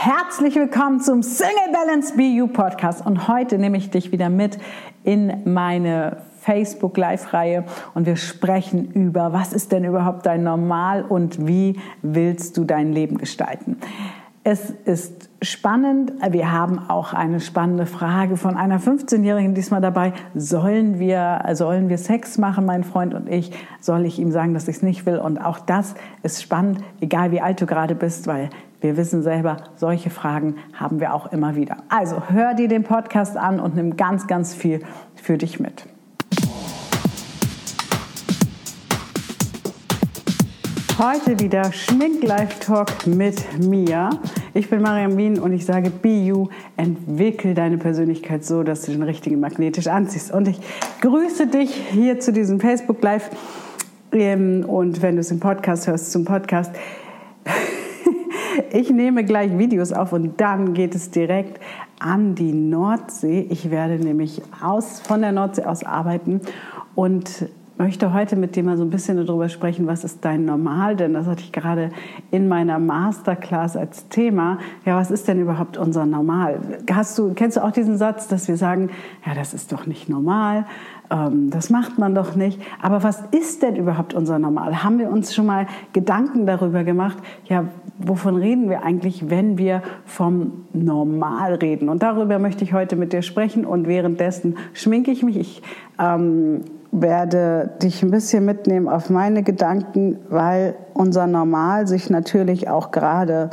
Herzlich willkommen zum Single Balance BU Podcast und heute nehme ich dich wieder mit in meine Facebook Live-Reihe und wir sprechen über, was ist denn überhaupt dein Normal und wie willst du dein Leben gestalten. Es ist spannend. Wir haben auch eine spannende Frage von einer 15-Jährigen diesmal dabei. Sollen wir, sollen wir Sex machen, mein Freund und ich? Soll ich ihm sagen, dass ich es nicht will? Und auch das ist spannend, egal wie alt du gerade bist, weil wir wissen selber, solche Fragen haben wir auch immer wieder. Also hör dir den Podcast an und nimm ganz, ganz viel für dich mit. Heute wieder Schmink Live Talk mit mir. Ich bin Mariam Wien und ich sage Be You, entwickel deine Persönlichkeit so, dass du den richtigen magnetisch anziehst. Und ich grüße dich hier zu diesem Facebook Live ähm, und wenn du es im Podcast hörst, zum Podcast. Ich nehme gleich Videos auf und dann geht es direkt an die Nordsee. Ich werde nämlich aus, von der Nordsee aus arbeiten und möchte heute mit dir mal so ein bisschen darüber sprechen, was ist dein Normal? Denn das hatte ich gerade in meiner Masterclass als Thema. Ja, was ist denn überhaupt unser Normal? Hast du, kennst du auch diesen Satz, dass wir sagen, ja, das ist doch nicht normal, ähm, das macht man doch nicht. Aber was ist denn überhaupt unser Normal? Haben wir uns schon mal Gedanken darüber gemacht? Ja, wovon reden wir eigentlich, wenn wir vom Normal reden? Und darüber möchte ich heute mit dir sprechen. Und währenddessen schminke ich mich. Ich ähm, werde dich ein bisschen mitnehmen auf meine Gedanken, weil unser Normal sich natürlich auch gerade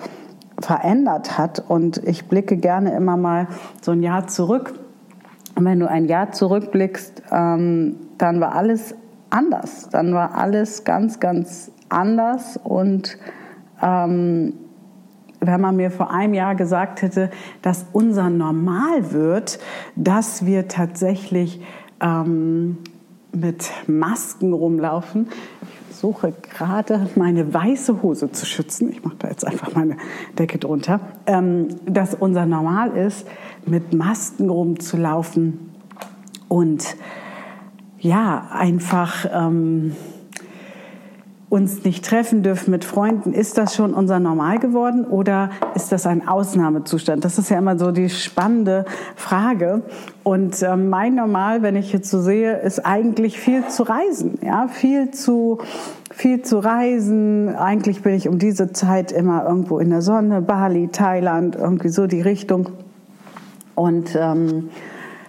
verändert hat. Und ich blicke gerne immer mal so ein Jahr zurück. Und wenn du ein Jahr zurückblickst, ähm, dann war alles anders. Dann war alles ganz, ganz anders. Und ähm, wenn man mir vor einem Jahr gesagt hätte, dass unser Normal wird, dass wir tatsächlich ähm, mit Masken rumlaufen. Ich versuche gerade meine weiße Hose zu schützen. Ich mache da jetzt einfach meine Decke drunter. Ähm, dass unser Normal ist, mit Masken rumzulaufen und ja, einfach ähm, uns nicht treffen dürfen mit Freunden, ist das schon unser Normal geworden oder ist das ein Ausnahmezustand? Das ist ja immer so die spannende Frage. Und äh, mein Normal, wenn ich jetzt so sehe, ist eigentlich viel zu reisen, ja, viel zu viel zu reisen. Eigentlich bin ich um diese Zeit immer irgendwo in der Sonne, Bali, Thailand, irgendwie so die Richtung. Und ähm,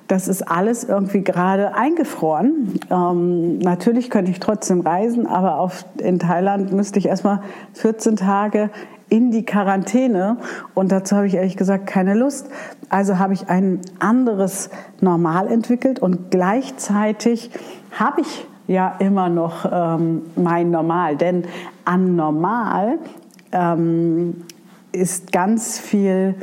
das ist alles irgendwie gerade eingefroren. Ähm, natürlich könnte ich trotzdem reisen, aber auf, in Thailand müsste ich erstmal 14 Tage in die Quarantäne und dazu habe ich ehrlich gesagt keine Lust. Also habe ich ein anderes Normal entwickelt und gleichzeitig habe ich ja immer noch ähm, mein Normal, denn an Normal ähm, ist ganz viel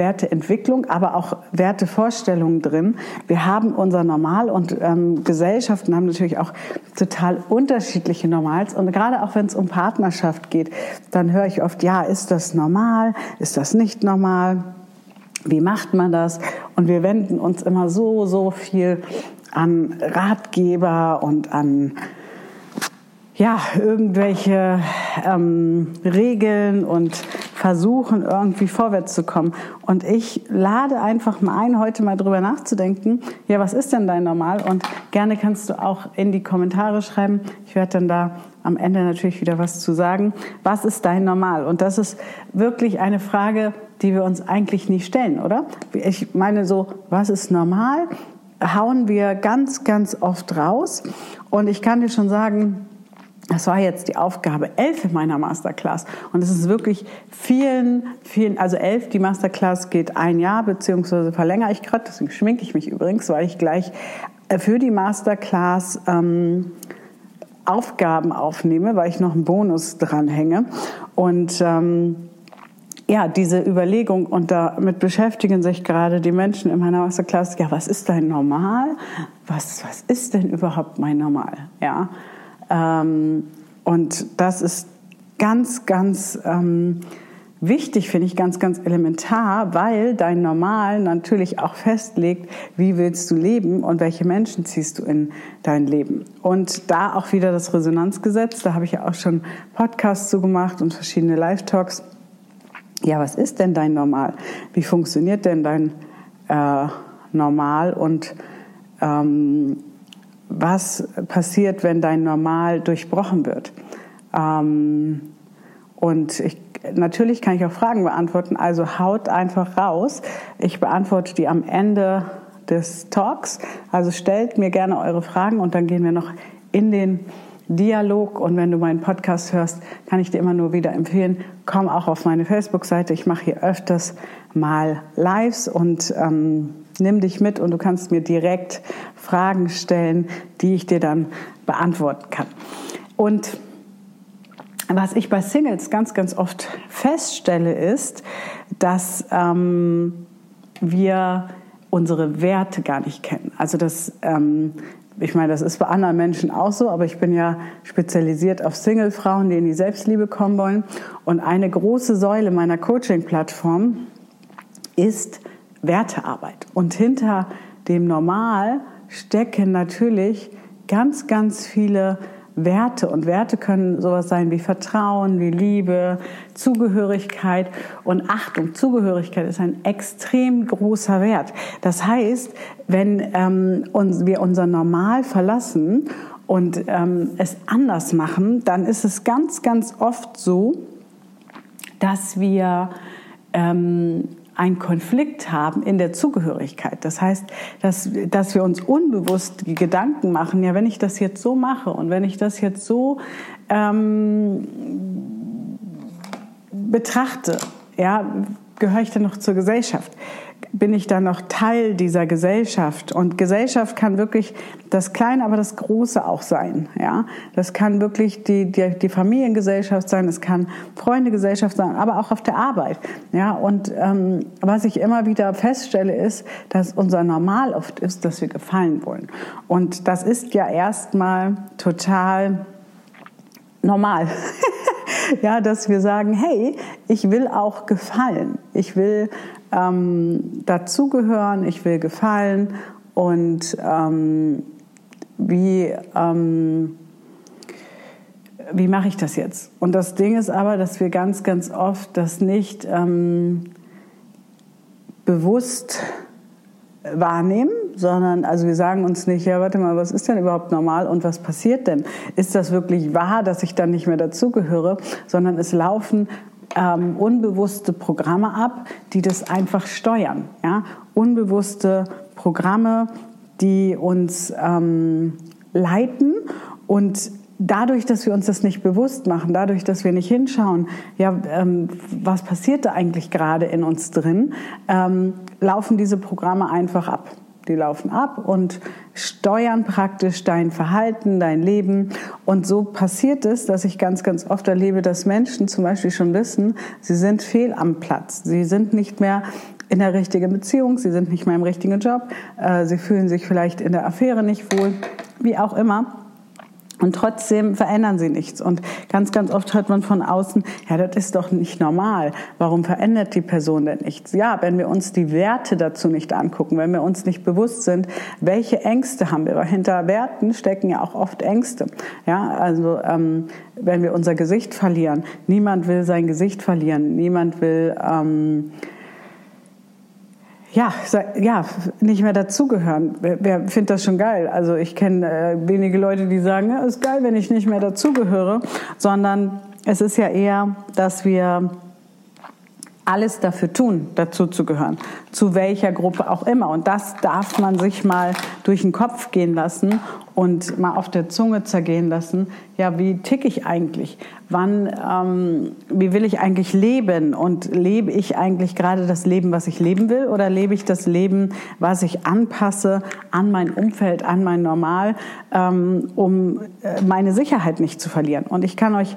Werteentwicklung, aber auch Wertevorstellungen drin. Wir haben unser Normal und ähm, Gesellschaften haben natürlich auch total unterschiedliche Normals. Und gerade auch wenn es um Partnerschaft geht, dann höre ich oft, ja, ist das normal? Ist das nicht normal? Wie macht man das? Und wir wenden uns immer so, so viel an Ratgeber und an ja, irgendwelche ähm, Regeln und versuchen, irgendwie vorwärts zu kommen. Und ich lade einfach mal ein, heute mal drüber nachzudenken, ja, was ist denn dein Normal? Und gerne kannst du auch in die Kommentare schreiben. Ich werde dann da am Ende natürlich wieder was zu sagen. Was ist dein Normal? Und das ist wirklich eine Frage, die wir uns eigentlich nie stellen, oder? Ich meine so, was ist normal? Hauen wir ganz, ganz oft raus. Und ich kann dir schon sagen, das war jetzt die Aufgabe 11 in meiner Masterclass. Und es ist wirklich vielen, vielen, also 11, die Masterclass geht ein Jahr, beziehungsweise verlängere ich gerade, deswegen schminke ich mich übrigens, weil ich gleich äh, für die Masterclass ähm, Aufgaben aufnehme, weil ich noch einen Bonus dranhänge. Und ähm, ja, diese Überlegung und damit beschäftigen sich gerade die Menschen in meiner Masterclass. Ja, was ist dein Normal? Was, was ist denn überhaupt mein Normal? Ja, und das ist ganz, ganz ähm, wichtig, finde ich, ganz, ganz elementar, weil dein Normal natürlich auch festlegt, wie willst du leben und welche Menschen ziehst du in dein Leben. Und da auch wieder das Resonanzgesetz, da habe ich ja auch schon Podcasts zu gemacht und verschiedene Live-Talks. ja, was ist denn dein Normal? Wie funktioniert denn dein äh, Normal und ähm, was passiert, wenn dein Normal durchbrochen wird? Ähm, und ich, natürlich kann ich auch Fragen beantworten, also haut einfach raus. Ich beantworte die am Ende des Talks. Also stellt mir gerne eure Fragen und dann gehen wir noch in den Dialog. Und wenn du meinen Podcast hörst, kann ich dir immer nur wieder empfehlen, komm auch auf meine Facebook-Seite. Ich mache hier öfters mal Lives und ähm, nimm dich mit und du kannst mir direkt Fragen stellen, die ich dir dann beantworten kann. Und was ich bei Singles ganz, ganz oft feststelle, ist, dass ähm, wir unsere Werte gar nicht kennen. Also das, ähm, ich meine, das ist bei anderen Menschen auch so, aber ich bin ja spezialisiert auf Single-Frauen, die in die Selbstliebe kommen wollen. Und eine große Säule meiner Coaching-Plattform ist Wertearbeit. Und hinter dem Normal stecken natürlich ganz, ganz viele Werte. Und Werte können sowas sein wie Vertrauen, wie Liebe, Zugehörigkeit. Und Achtung, Zugehörigkeit ist ein extrem großer Wert. Das heißt, wenn ähm, uns, wir unser Normal verlassen und ähm, es anders machen, dann ist es ganz, ganz oft so, dass wir ähm, einen Konflikt haben in der Zugehörigkeit. Das heißt, dass, dass wir uns unbewusst Gedanken machen, ja, wenn ich das jetzt so mache und wenn ich das jetzt so ähm, betrachte, ja, gehöre ich dann noch zur Gesellschaft? Bin ich dann noch Teil dieser Gesellschaft. Und Gesellschaft kann wirklich das Kleine, aber das Große auch sein. Ja, das kann wirklich die, die, die Familiengesellschaft sein, es kann Freundegesellschaft sein, aber auch auf der Arbeit. Ja, und ähm, was ich immer wieder feststelle, ist, dass unser Normal oft ist, dass wir gefallen wollen. Und das ist ja erstmal total normal. ja, dass wir sagen, hey, ich will auch gefallen. Ich will ähm, dazugehören, ich will gefallen und ähm, wie, ähm, wie mache ich das jetzt? Und das Ding ist aber, dass wir ganz, ganz oft das nicht ähm, bewusst wahrnehmen, sondern also wir sagen uns nicht, ja, warte mal, was ist denn überhaupt normal und was passiert denn? Ist das wirklich wahr, dass ich dann nicht mehr dazugehöre, sondern es laufen ähm, unbewusste Programme ab, die das einfach steuern. Ja? Unbewusste Programme, die uns ähm, leiten und dadurch, dass wir uns das nicht bewusst machen, dadurch, dass wir nicht hinschauen, ja, ähm, was passiert da eigentlich gerade in uns drin, ähm, laufen diese Programme einfach ab. Die laufen ab und steuern praktisch dein Verhalten, dein Leben. Und so passiert es, dass ich ganz, ganz oft erlebe, dass Menschen zum Beispiel schon wissen, sie sind fehl am Platz. Sie sind nicht mehr in der richtigen Beziehung, sie sind nicht mehr im richtigen Job, äh, sie fühlen sich vielleicht in der Affäre nicht wohl, wie auch immer. Und trotzdem verändern sie nichts. Und ganz, ganz oft hört man von außen, ja, das ist doch nicht normal. Warum verändert die Person denn nichts? Ja, wenn wir uns die Werte dazu nicht angucken, wenn wir uns nicht bewusst sind, welche Ängste haben wir. Weil hinter Werten stecken ja auch oft Ängste. Ja, also ähm, wenn wir unser Gesicht verlieren, niemand will sein Gesicht verlieren, niemand will ähm, ja, ja, nicht mehr dazugehören. Wer, wer findet das schon geil? Also ich kenne äh, wenige Leute, die sagen, ja, ist geil, wenn ich nicht mehr dazugehöre, sondern es ist ja eher, dass wir alles dafür tun, dazu zu gehören, zu welcher Gruppe auch immer. Und das darf man sich mal durch den Kopf gehen lassen und mal auf der Zunge zergehen lassen. Ja, wie tick ich eigentlich? Wann, ähm, wie will ich eigentlich leben? Und lebe ich eigentlich gerade das Leben, was ich leben will? Oder lebe ich das Leben, was ich anpasse an mein Umfeld, an mein Normal, ähm, um äh, meine Sicherheit nicht zu verlieren? Und ich kann euch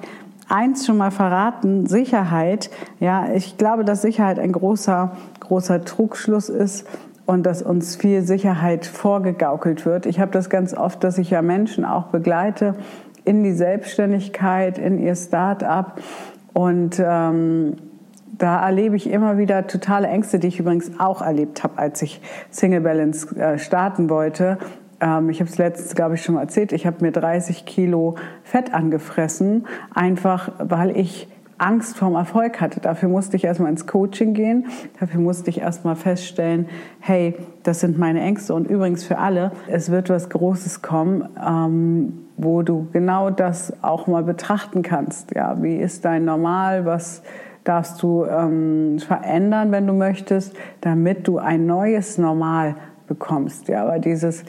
eins schon mal verraten, Sicherheit, ja, ich glaube, dass Sicherheit ein großer, großer Trugschluss ist und dass uns viel Sicherheit vorgegaukelt wird. Ich habe das ganz oft, dass ich ja Menschen auch begleite in die Selbstständigkeit, in ihr Start-up und ähm, da erlebe ich immer wieder totale Ängste, die ich übrigens auch erlebt habe, als ich Single Balance äh, starten wollte. Ähm, ich habe es letztens, glaube ich, schon mal erzählt. Ich habe mir 30 Kilo Fett angefressen, einfach weil ich Angst vorm Erfolg hatte. Dafür musste ich erstmal ins Coaching gehen. Dafür musste ich erstmal feststellen, hey, das sind meine Ängste. Und übrigens für alle, es wird was Großes kommen, ähm, wo du genau das auch mal betrachten kannst. Ja, wie ist dein Normal? Was darfst du ähm, verändern, wenn du möchtest, damit du ein neues Normal bekommst. Ja, aber dieses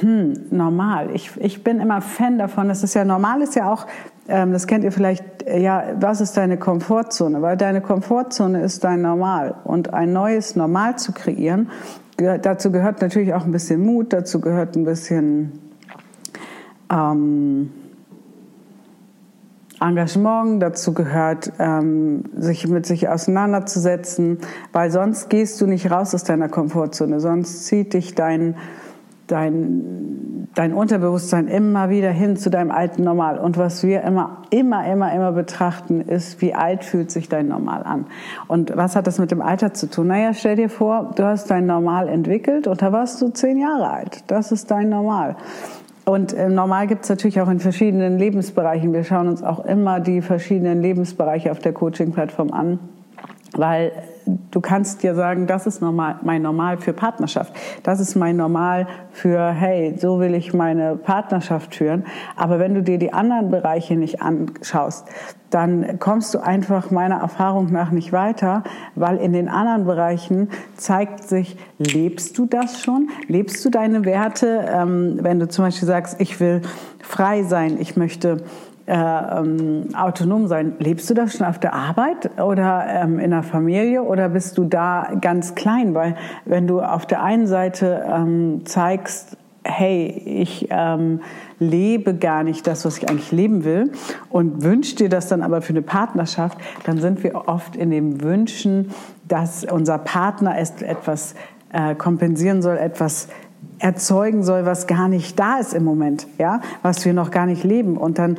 hm, normal. Ich, ich bin immer Fan davon. Das ist ja normal, ist ja auch, ähm, das kennt ihr vielleicht, äh, ja, was ist deine Komfortzone? Weil deine Komfortzone ist dein Normal. Und ein neues Normal zu kreieren, dazu gehört natürlich auch ein bisschen Mut, dazu gehört ein bisschen ähm, Engagement, dazu gehört, ähm, sich mit sich auseinanderzusetzen, weil sonst gehst du nicht raus aus deiner Komfortzone, sonst zieht dich dein dein, dein Unterbewusstsein immer wieder hin zu deinem alten Normal. Und was wir immer, immer, immer, immer betrachten, ist, wie alt fühlt sich dein Normal an? Und was hat das mit dem Alter zu tun? Naja, stell dir vor, du hast dein Normal entwickelt und da warst du zehn Jahre alt. Das ist dein Normal. Und äh, normal gibt es natürlich auch in verschiedenen Lebensbereichen. Wir schauen uns auch immer die verschiedenen Lebensbereiche auf der Coaching-Plattform an, weil du kannst dir sagen, das ist normal, mein Normal für Partnerschaft. Das ist mein Normal für, hey, so will ich meine Partnerschaft führen. Aber wenn du dir die anderen Bereiche nicht anschaust, dann kommst du einfach meiner Erfahrung nach nicht weiter, weil in den anderen Bereichen zeigt sich, lebst du das schon? Lebst du deine Werte? Ähm, wenn du zum Beispiel sagst, ich will frei sein, ich möchte äh, ähm, autonom sein. Lebst du das schon auf der Arbeit oder ähm, in der Familie oder bist du da ganz klein? Weil wenn du auf der einen Seite ähm, zeigst, hey, ich ähm, lebe gar nicht das, was ich eigentlich leben will und wünsch dir das dann aber für eine Partnerschaft, dann sind wir oft in dem Wünschen, dass unser Partner etwas äh, kompensieren soll, etwas erzeugen soll, was gar nicht da ist im Moment, ja, was wir noch gar nicht leben. Und dann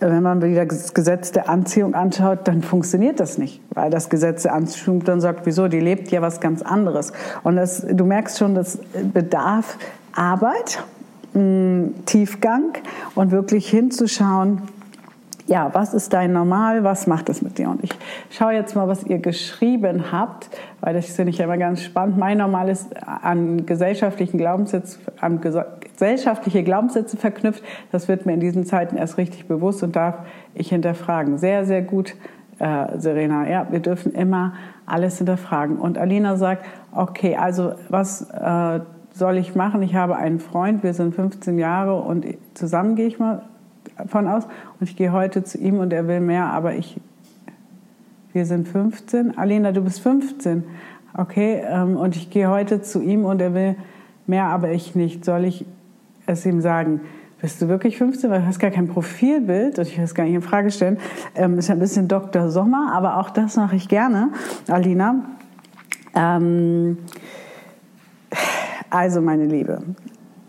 wenn man wieder das Gesetz der Anziehung anschaut, dann funktioniert das nicht, weil das Gesetz der Anziehung dann sagt, wieso, die lebt ja was ganz anderes. Und das, du merkst schon, das bedarf Arbeit, Tiefgang und wirklich hinzuschauen, ja, was ist dein Normal, was macht es mit dir? Und ich schaue jetzt mal, was ihr geschrieben habt, weil das finde ich ja immer ganz spannend. Mein Normal ist an gesellschaftlichen Glaubenssätzen, an gesellschaftliche Glaubenssätze verknüpft. Das wird mir in diesen Zeiten erst richtig bewusst und darf ich hinterfragen. Sehr, sehr gut, äh, Serena. Ja, wir dürfen immer alles hinterfragen. Und Alina sagt, okay, also was äh, soll ich machen? Ich habe einen Freund, wir sind 15 Jahre und zusammen gehe ich mal von aus. Und ich gehe heute zu ihm und er will mehr, aber ich, wir sind 15. Alena, du bist 15. Okay, ähm, und ich gehe heute zu ihm und er will mehr, aber ich nicht. Soll ich es ihm sagen? Bist du wirklich 15? Weil du hast gar kein Profilbild und ich will es gar nicht in Frage stellen. Ähm, ist ein bisschen Dr. Sommer, aber auch das mache ich gerne, Alina. Ähm, also, meine Liebe,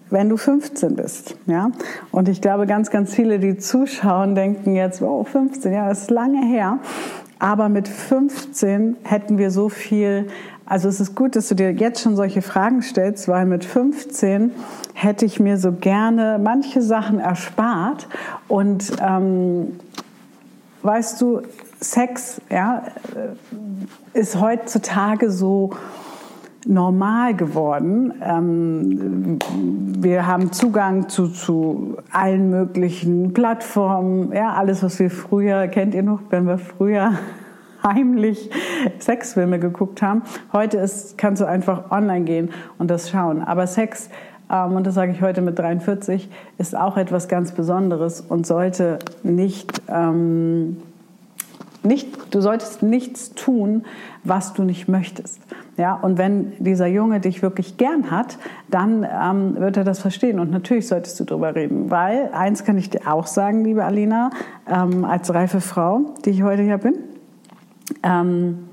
wenn du 15 bist, ja, und ich glaube, ganz, ganz viele, die zuschauen, denken jetzt, oh, 15, ja, das ist lange her. Aber mit 15 hätten wir so viel, also es ist gut, dass du dir jetzt schon solche Fragen stellst, weil mit 15 hätte ich mir so gerne manche Sachen erspart. Und ähm, weißt du, Sex ja, ist heutzutage so normal geworden. Ähm, wir haben Zugang zu, zu allen möglichen Plattformen, ja, alles, was wir früher, kennt ihr noch, wenn wir früher heimlich Sexfilme geguckt haben. Heute ist, kannst du einfach online gehen und das schauen. Aber Sex, ähm, und das sage ich heute mit 43, ist auch etwas ganz Besonderes und sollte nicht ähm, nicht, du solltest nichts tun, was du nicht möchtest. Ja, und wenn dieser Junge dich wirklich gern hat, dann ähm, wird er das verstehen. Und natürlich solltest du darüber reden, weil eins kann ich dir auch sagen, liebe Alina, ähm, als reife Frau, die ich heute hier bin, ähm,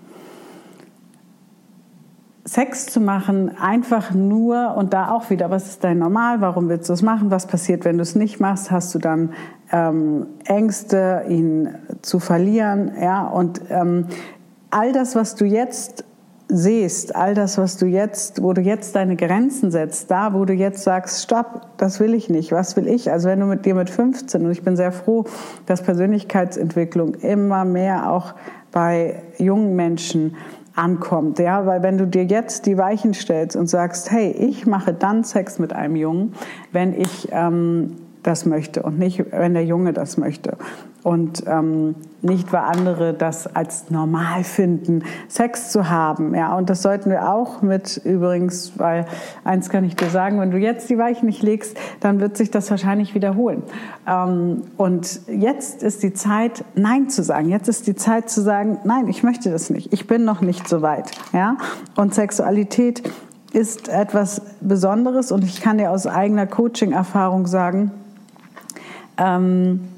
Sex zu machen, einfach nur und da auch wieder, was ist dein Normal, warum willst du es machen, was passiert, wenn du es nicht machst, hast du dann ähm, Ängste, ihn zu verlieren, ja, und ähm, all das, was du jetzt siehst, all das, was du jetzt, wo du jetzt deine Grenzen setzt, da, wo du jetzt sagst, stopp, das will ich nicht, was will ich? Also wenn du mit dir mit 15, und ich bin sehr froh, dass Persönlichkeitsentwicklung immer mehr auch bei jungen Menschen ankommt, ja, weil wenn du dir jetzt die Weichen stellst und sagst, hey, ich mache dann Sex mit einem Jungen, wenn ich ähm, das möchte und nicht, wenn der Junge das möchte. Und ähm, nicht, weil andere das als normal finden, Sex zu haben. Ja, und das sollten wir auch mit übrigens, weil eins kann ich dir sagen, wenn du jetzt die Weichen nicht legst, dann wird sich das wahrscheinlich wiederholen. Ähm, und jetzt ist die Zeit, Nein zu sagen. Jetzt ist die Zeit zu sagen, nein, ich möchte das nicht. Ich bin noch nicht so weit. Ja, und Sexualität ist etwas Besonderes und ich kann dir aus eigener Coaching-Erfahrung sagen, ähm,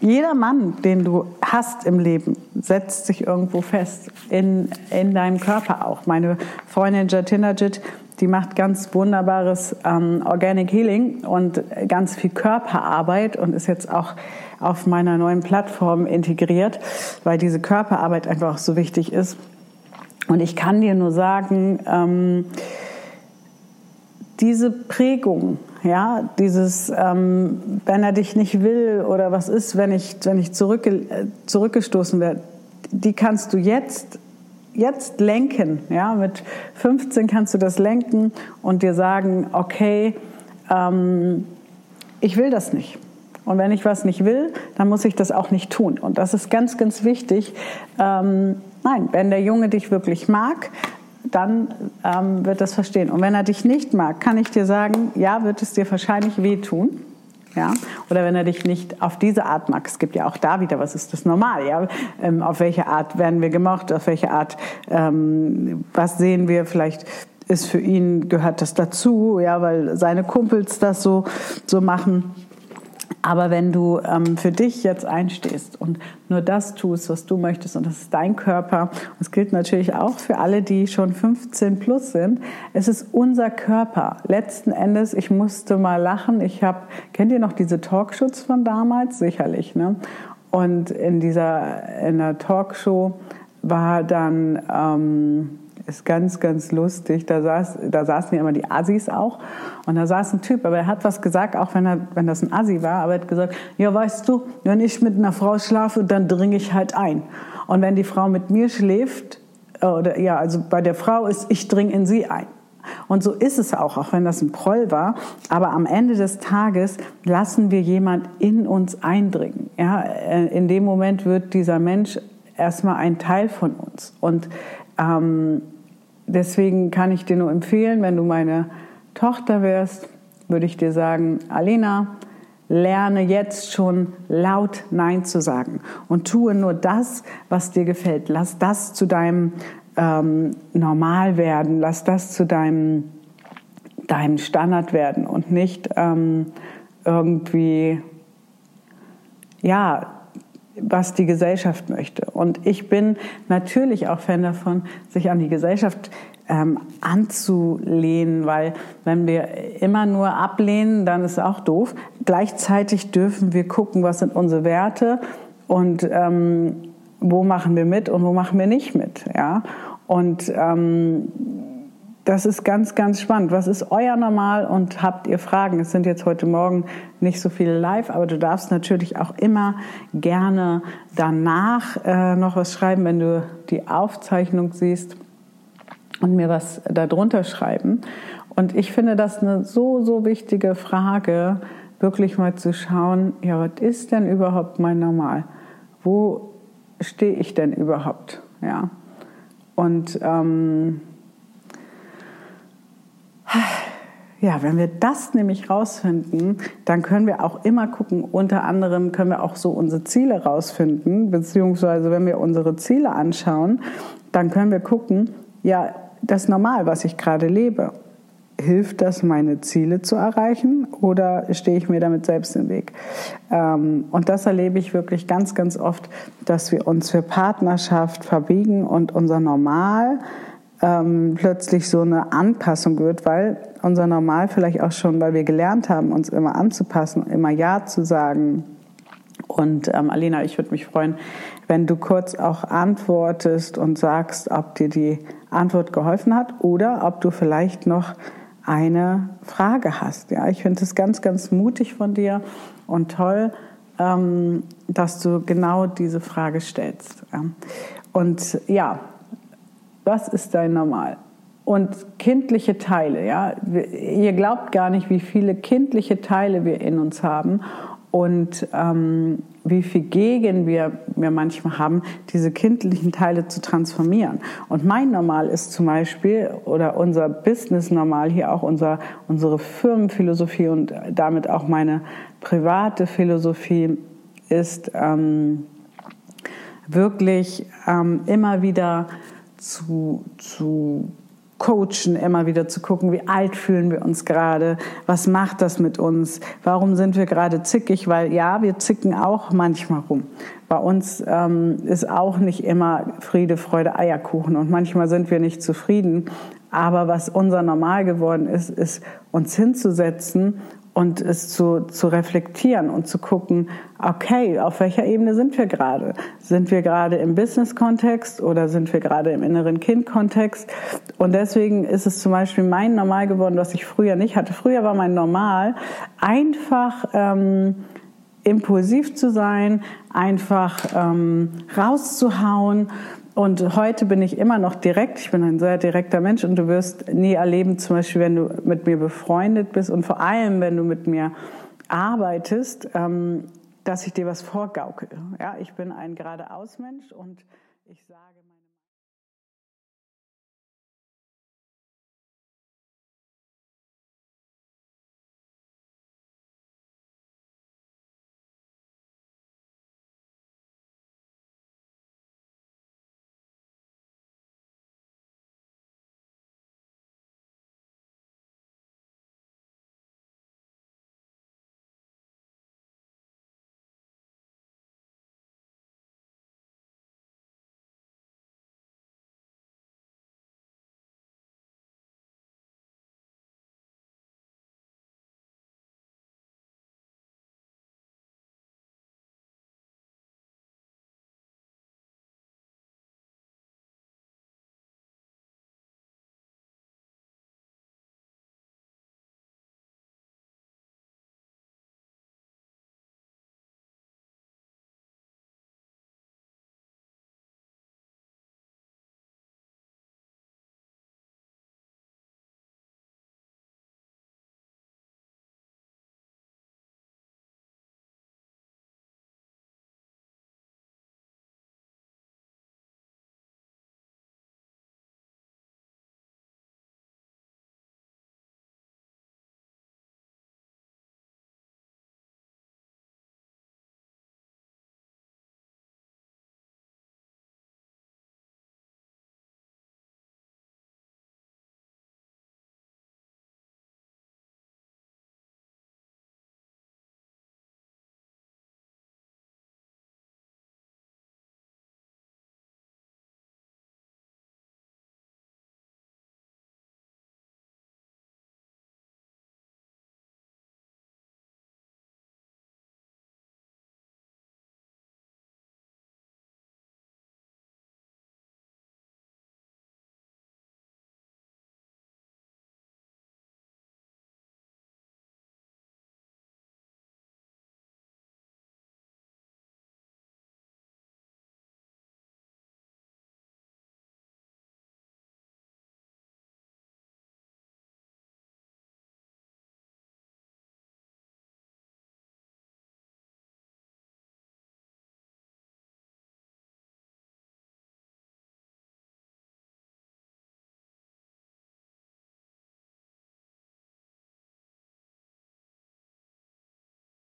jeder Mann, den du hast im Leben, setzt sich irgendwo fest, in, in deinem Körper auch. Meine Freundin Jatinajit, die macht ganz wunderbares ähm, Organic Healing und ganz viel Körperarbeit und ist jetzt auch auf meiner neuen Plattform integriert, weil diese Körperarbeit einfach so wichtig ist. Und ich kann dir nur sagen, ähm, diese Prägung, ja, dieses, ähm, wenn er dich nicht will oder was ist, wenn ich, wenn ich zurückge äh, zurückgestoßen werde, die kannst du jetzt, jetzt lenken. Ja, mit 15 kannst du das lenken und dir sagen, okay, ähm, ich will das nicht. Und wenn ich was nicht will, dann muss ich das auch nicht tun. Und das ist ganz, ganz wichtig. Ähm, nein, wenn der Junge dich wirklich mag, dann ähm, wird das verstehen. Und wenn er dich nicht mag, kann ich dir sagen, ja, wird es dir wahrscheinlich wehtun. Ja? Oder wenn er dich nicht auf diese Art mag, es gibt ja auch da wieder, was ist das normal? Ja? Ähm, auf welche Art werden wir gemocht? Auf welche Art, ähm, was sehen wir? Vielleicht ist für ihn, gehört das dazu, ja, weil seine Kumpels das so, so machen. Aber wenn du ähm, für dich jetzt einstehst und nur das tust, was du möchtest, und das ist dein Körper, und das gilt natürlich auch für alle, die schon 15 plus sind, es ist unser Körper. Letzten Endes, ich musste mal lachen. Ich habe, kennt ihr noch diese Talkshows von damals? Sicherlich, ne? Und in dieser, in der Talkshow war dann, ähm, ist ganz, ganz lustig. Da, saß, da saßen ja immer die Assis auch. Und da saß ein Typ, aber er hat was gesagt, auch wenn, er, wenn das ein Assi war, aber er hat gesagt, ja, weißt du, wenn ich mit einer Frau schlafe, dann dringe ich halt ein. Und wenn die Frau mit mir schläft, oder ja, also bei der Frau ist, ich dringe in sie ein. Und so ist es auch, auch wenn das ein Proll war. Aber am Ende des Tages lassen wir jemand in uns eindringen. Ja, äh, in dem Moment wird dieser Mensch erstmal ein Teil von uns. Und ähm, deswegen kann ich dir nur empfehlen, wenn du meine Tochter wärst, würde ich dir sagen, Alena, lerne jetzt schon laut Nein zu sagen und tue nur das, was dir gefällt. Lass das zu deinem ähm, Normal werden, lass das zu deinem, deinem Standard werden und nicht ähm, irgendwie, ja, was die Gesellschaft möchte. Und ich bin natürlich auch Fan davon, sich an die Gesellschaft ähm, anzulehnen, weil wenn wir immer nur ablehnen, dann ist auch doof. Gleichzeitig dürfen wir gucken, was sind unsere Werte und ähm, wo machen wir mit und wo machen wir nicht mit. Ja? Und ähm, das ist ganz, ganz spannend. Was ist euer Normal und habt ihr Fragen? Es sind jetzt heute Morgen nicht so viele live, aber du darfst natürlich auch immer gerne danach äh, noch was schreiben, wenn du die Aufzeichnung siehst und mir was darunter schreiben. Und ich finde das eine so, so wichtige Frage, wirklich mal zu schauen, ja, was ist denn überhaupt mein Normal? Wo stehe ich denn überhaupt? Ja. Und ähm, ja, wenn wir das nämlich rausfinden, dann können wir auch immer gucken, unter anderem können wir auch so unsere Ziele rausfinden, beziehungsweise wenn wir unsere Ziele anschauen, dann können wir gucken, ja, das Normal, was ich gerade lebe, hilft das, meine Ziele zu erreichen oder stehe ich mir damit selbst im Weg? Ähm, und das erlebe ich wirklich ganz, ganz oft, dass wir uns für Partnerschaft verbiegen und unser Normal ähm, plötzlich so eine Anpassung wird, weil unser Normal vielleicht auch schon, weil wir gelernt haben, uns immer anzupassen, immer Ja zu sagen Und ähm, Alina, ich würde mich freuen, wenn du kurz auch antwortest und sagst, ob dir die Antwort geholfen hat oder ob du vielleicht noch eine Frage hast. Ja, ich finde es ganz, ganz mutig von dir und toll, ähm, dass du genau diese Frage stellst. Und ja, was ist dein Normal? Und kindliche Teile, ja, ihr glaubt gar nicht, wie viele kindliche Teile wir in uns haben und ähm, wie viel Gegen wir, wir manchmal haben, diese kindlichen Teile zu transformieren. Und mein Normal ist zum Beispiel, oder unser Business-Normal hier auch unser, unsere Firmenphilosophie und damit auch meine private Philosophie ist ähm, wirklich ähm, immer wieder zu, zu coachen, immer wieder zu gucken, wie alt fühlen wir uns gerade, was macht das mit uns, warum sind wir gerade zickig, weil ja, wir zicken auch manchmal rum. Bei uns ähm, ist auch nicht immer Friede, Freude, Eierkuchen und manchmal sind wir nicht zufrieden. Aber was unser Normal geworden ist, ist uns hinzusetzen und es zu, zu reflektieren und zu gucken, okay, auf welcher Ebene sind wir gerade? Sind wir gerade im Business-Kontext oder sind wir gerade im inneren Kind-Kontext? Und deswegen ist es zum Beispiel mein Normal geworden, was ich früher nicht hatte. Früher war mein Normal einfach ähm, impulsiv zu sein, einfach ähm, rauszuhauen und heute bin ich immer noch direkt. Ich bin ein sehr direkter Mensch und du wirst nie erleben, zum Beispiel, wenn du mit mir befreundet bist und vor allem, wenn du mit mir arbeitest, ähm, dass ich dir was vorgaukel. Ja, ich bin ein geradeaus Mensch und ich sage